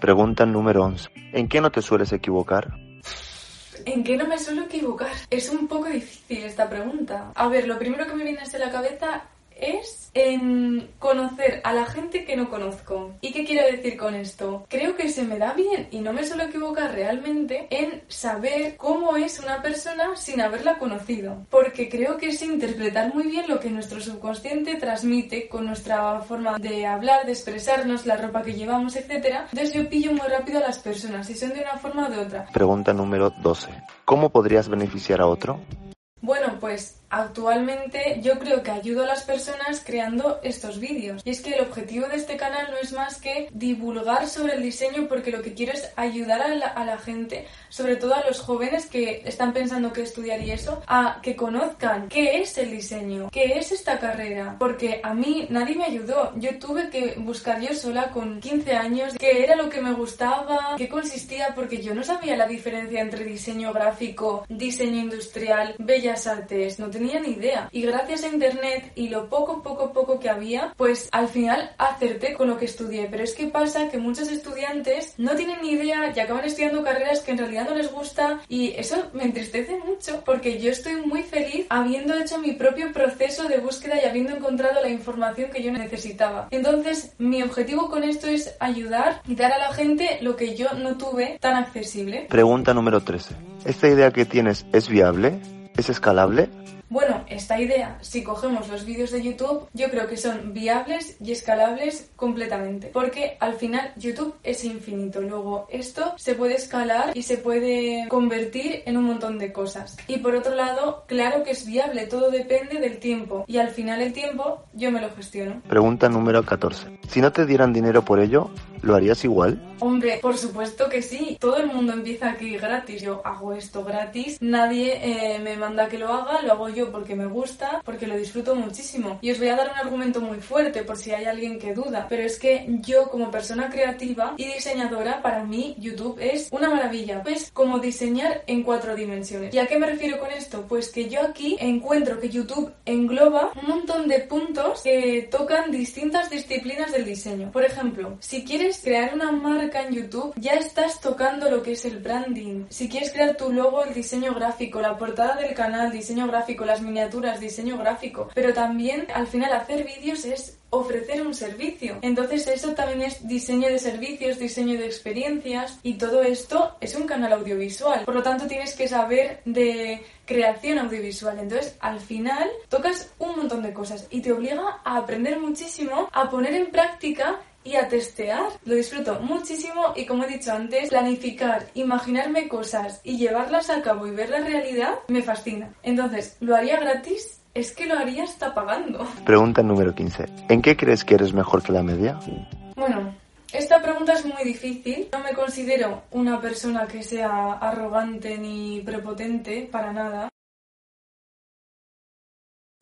Pregunta número 11. ¿En qué no te sueles equivocar? ¿En qué no me suelo equivocar? Es un poco difícil esta pregunta. A ver, lo primero que me viene a la cabeza es en conocer a la gente que no conozco. ¿Y qué quiero decir con esto? Creo que se me da bien y no me suelo equivocar realmente en saber cómo es una persona sin haberla conocido. Porque creo que es interpretar muy bien lo que nuestro subconsciente transmite con nuestra forma de hablar, de expresarnos, la ropa que llevamos, etc. Entonces yo pillo muy rápido a las personas, si son de una forma o de otra. Pregunta número 12. ¿Cómo podrías beneficiar a otro? Bueno, pues Actualmente yo creo que ayudo a las personas creando estos vídeos. Y es que el objetivo de este canal no es más que divulgar sobre el diseño porque lo que quiero es ayudar a la, gente, sobre todo a los jóvenes que están pensando que estudiar y eso, a que conozcan qué es el diseño, qué es esta carrera. Porque a mí nadie me ayudó. Yo tuve que buscar yo sola con 15 años qué era lo que me gustaba, qué consistía, porque yo no sabía la diferencia entre diseño gráfico, diseño industrial, bellas artes. No tenía ni idea. Y gracias a internet y lo poco, poco, poco que había, pues al final acerté con lo que estudié. Pero es que pasa que muchos estudiantes no tienen ni idea y acaban estudiando carreras que en realidad no les gusta y eso me entristece mucho porque yo estoy muy feliz habiendo hecho mi propio proceso de búsqueda y habiendo encontrado la información que yo necesitaba. Entonces, mi objetivo con esto es ayudar y dar a la gente lo que yo no tuve tan accesible. Pregunta número 13. ¿Esta idea que tienes es viable? ¿Es escalable? Bueno, esta idea, si cogemos los vídeos de YouTube, yo creo que son viables y escalables completamente, porque al final YouTube es infinito. Luego, esto se puede escalar y se puede convertir en un montón de cosas. Y por otro lado, claro que es viable, todo depende del tiempo. Y al final el tiempo yo me lo gestiono. Pregunta número 14. Si no te dieran dinero por ello, ¿lo harías igual? Hombre, por supuesto que sí. Todo el mundo empieza aquí gratis. Yo hago esto gratis. Nadie eh, me manda que lo haga. Lo hago yo porque me gusta, porque lo disfruto muchísimo. Y os voy a dar un argumento muy fuerte por si hay alguien que duda. Pero es que yo como persona creativa y diseñadora, para mí YouTube es una maravilla. Es como diseñar en cuatro dimensiones. ¿Y a qué me refiero con esto? Pues que yo aquí encuentro que YouTube engloba un montón de puntos que tocan distintas disciplinas del diseño. Por ejemplo, si quieres crear una marca en YouTube, ya estás tocando lo que es el branding. Si quieres crear tu logo, el diseño gráfico, la portada del canal, diseño gráfico, las miniaturas, diseño gráfico. Pero también al final hacer vídeos es ofrecer un servicio. Entonces eso también es diseño de servicios, diseño de experiencias y todo esto es un canal audiovisual. Por lo tanto tienes que saber de creación audiovisual. Entonces al final tocas un montón de cosas y te obliga a aprender muchísimo, a poner en práctica y a testear. Lo disfruto muchísimo y como he dicho antes, planificar, imaginarme cosas y llevarlas a cabo y ver la realidad me fascina. Entonces, ¿lo haría gratis? Es que lo haría hasta pagando. Pregunta número 15. ¿En qué crees que eres mejor que la media? Bueno, esta pregunta es muy difícil. No me considero una persona que sea arrogante ni prepotente para nada.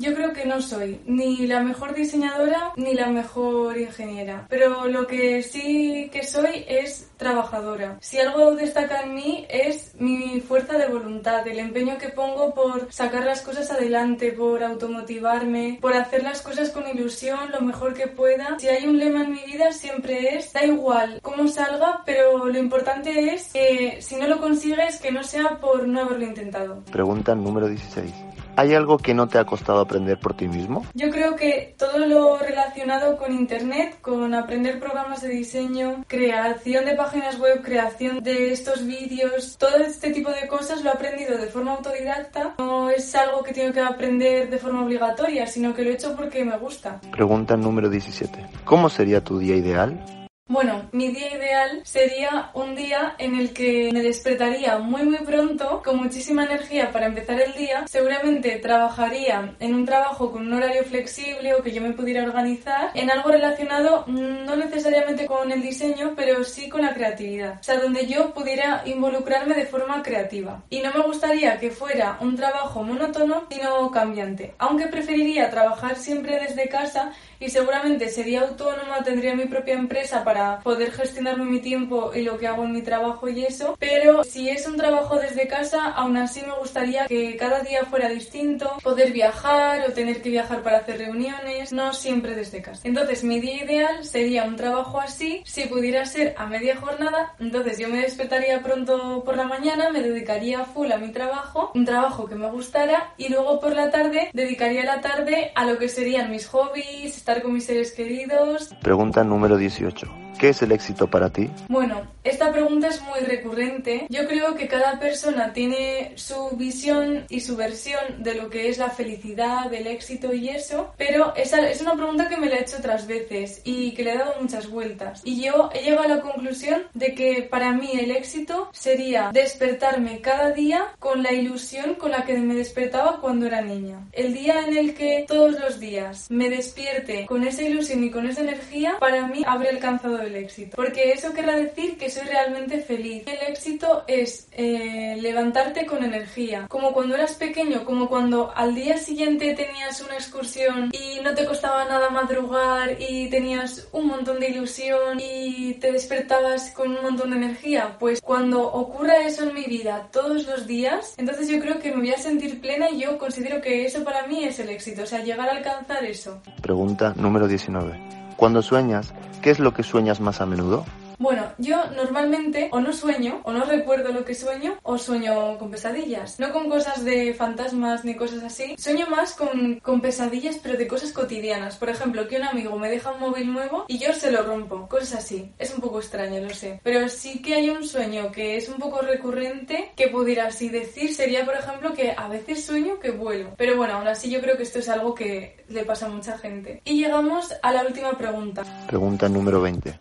Yo creo que no soy ni la mejor diseñadora ni la mejor ingeniera, pero lo que sí que soy es trabajadora. Si algo destaca en mí es mi fuerza de voluntad, el empeño que pongo por sacar las cosas adelante, por automotivarme, por hacer las cosas con ilusión lo mejor que pueda. Si hay un lema en mi vida siempre es, da igual cómo salga, pero lo importante es que si no lo consigues que no sea por no haberlo intentado. Pregunta número 16. ¿Hay algo que no te ha costado aprender por ti mismo? Yo creo que todo lo relacionado con Internet, con aprender programas de diseño, creación de páginas web, creación de estos vídeos, todo este tipo de cosas lo he aprendido de forma autodidacta. No es algo que tengo que aprender de forma obligatoria, sino que lo he hecho porque me gusta. Pregunta número 17. ¿Cómo sería tu día ideal? Bueno, mi día ideal sería un día en el que me despertaría muy muy pronto, con muchísima energía para empezar el día. Seguramente trabajaría en un trabajo con un horario flexible o que yo me pudiera organizar en algo relacionado no necesariamente con el diseño, pero sí con la creatividad. O sea, donde yo pudiera involucrarme de forma creativa. Y no me gustaría que fuera un trabajo monótono, sino cambiante. Aunque preferiría trabajar siempre desde casa y seguramente sería autónoma, tendría mi propia empresa para para poder gestionarme mi tiempo y lo que hago en mi trabajo y eso, pero si es un trabajo desde casa, aún así me gustaría que cada día fuera distinto, poder viajar o tener que viajar para hacer reuniones, no siempre desde casa. Entonces mi día ideal sería un trabajo así, si pudiera ser a media jornada, entonces yo me despertaría pronto por la mañana, me dedicaría full a mi trabajo, un trabajo que me gustara y luego por la tarde dedicaría la tarde a lo que serían mis hobbies, estar con mis seres queridos. Pregunta número 18. ¿Qué es el éxito para ti? Bueno, esta pregunta es muy recurrente. Yo creo que cada persona tiene su visión y su versión de lo que es la felicidad, el éxito y eso, pero esa es una pregunta que me la he hecho otras veces y que le he dado muchas vueltas. Y yo he llegado a la conclusión de que para mí el éxito sería despertarme cada día con la ilusión con la que me despertaba cuando era niña. El día en el que todos los días me despierte con esa ilusión y con esa energía, para mí habré alcanzado el éxito. Porque eso querrá decir que soy realmente feliz. El éxito es eh, levantarte con energía. Como cuando eras pequeño, como cuando al día siguiente tenías una excursión y no te costaba nada madrugar y tenías un montón de ilusión y te despertabas con un montón de energía. Pues cuando ocurra eso en mi vida todos los días, entonces yo creo que me voy a sentir plena y yo considero que eso para mí es el éxito. O sea, llegar a alcanzar eso. Pregunta número 19. Cuando sueñas, ¿qué es lo que sueñas más a menudo? Bueno, yo normalmente o no sueño, o no recuerdo lo que sueño, o sueño con pesadillas. No con cosas de fantasmas ni cosas así. Sueño más con, con pesadillas, pero de cosas cotidianas. Por ejemplo, que un amigo me deja un móvil nuevo y yo se lo rompo. Cosas así. Es un poco extraño, lo sé. Pero sí que hay un sueño que es un poco recurrente que pudiera así decir. Sería, por ejemplo, que a veces sueño que vuelo. Pero bueno, aún así yo creo que esto es algo que le pasa a mucha gente. Y llegamos a la última pregunta. Pregunta número 20.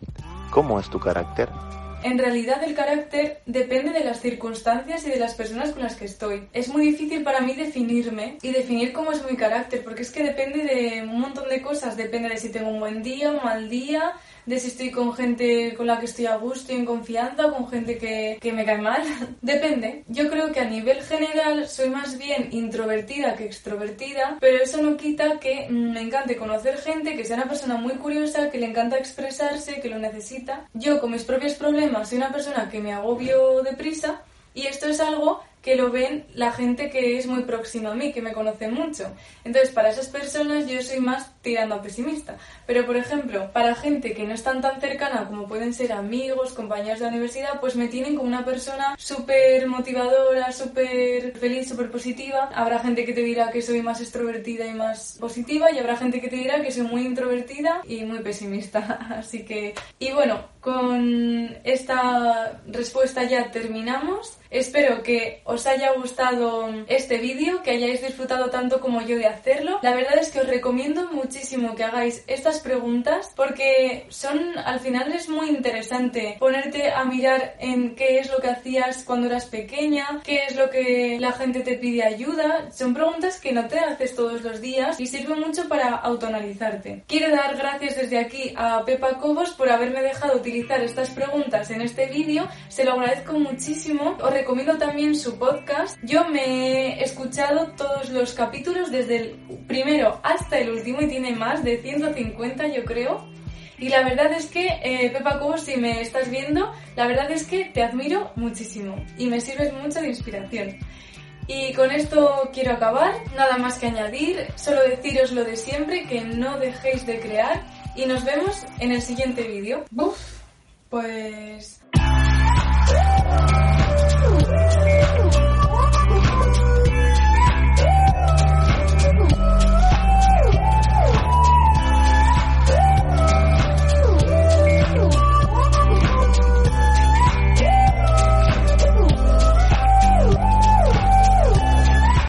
¿Cómo es tu carácter? En realidad el carácter depende de las circunstancias y de las personas con las que estoy. Es muy difícil para mí definirme y definir cómo es mi carácter, porque es que depende de un montón de cosas. Depende de si tengo un buen día, un mal día, de si estoy con gente con la que estoy a gusto y en confianza o con gente que, que me cae mal. Depende. Yo creo que a nivel general soy más bien introvertida que extrovertida, pero eso no quita que me encante conocer gente, que sea una persona muy curiosa, que le encanta expresarse, que lo necesita. Yo con mis propios problemas soy una persona que me agobio deprisa y esto es algo que lo ven la gente que es muy próxima a mí, que me conoce mucho. Entonces, para esas personas yo soy más tirando a pesimista. Pero, por ejemplo, para gente que no es tan cercana como pueden ser amigos, compañeros de universidad, pues me tienen como una persona súper motivadora, súper feliz, súper positiva. Habrá gente que te dirá que soy más extrovertida y más positiva y habrá gente que te dirá que soy muy introvertida y muy pesimista. Así que, y bueno, con esta respuesta ya terminamos. Espero que os haya gustado este vídeo, que hayáis disfrutado tanto como yo de hacerlo. La verdad es que os recomiendo muchísimo que hagáis estas preguntas porque son, al final es muy interesante ponerte a mirar en qué es lo que hacías cuando eras pequeña, qué es lo que la gente te pide ayuda. Son preguntas que no te haces todos los días y sirven mucho para autonalizarte. Quiero dar gracias desde aquí a Pepa Cobos por haberme dejado utilizar estas preguntas en este vídeo. Se lo agradezco muchísimo. Os recomiendo también su podcast. Yo me he escuchado todos los capítulos desde el primero hasta el último y tiene más de 150 yo creo. Y la verdad es que, eh, Pepa Cobos, si me estás viendo, la verdad es que te admiro muchísimo y me sirves mucho de inspiración. Y con esto quiero acabar, nada más que añadir, solo deciros lo de siempre, que no dejéis de crear y nos vemos en el siguiente vídeo. Pues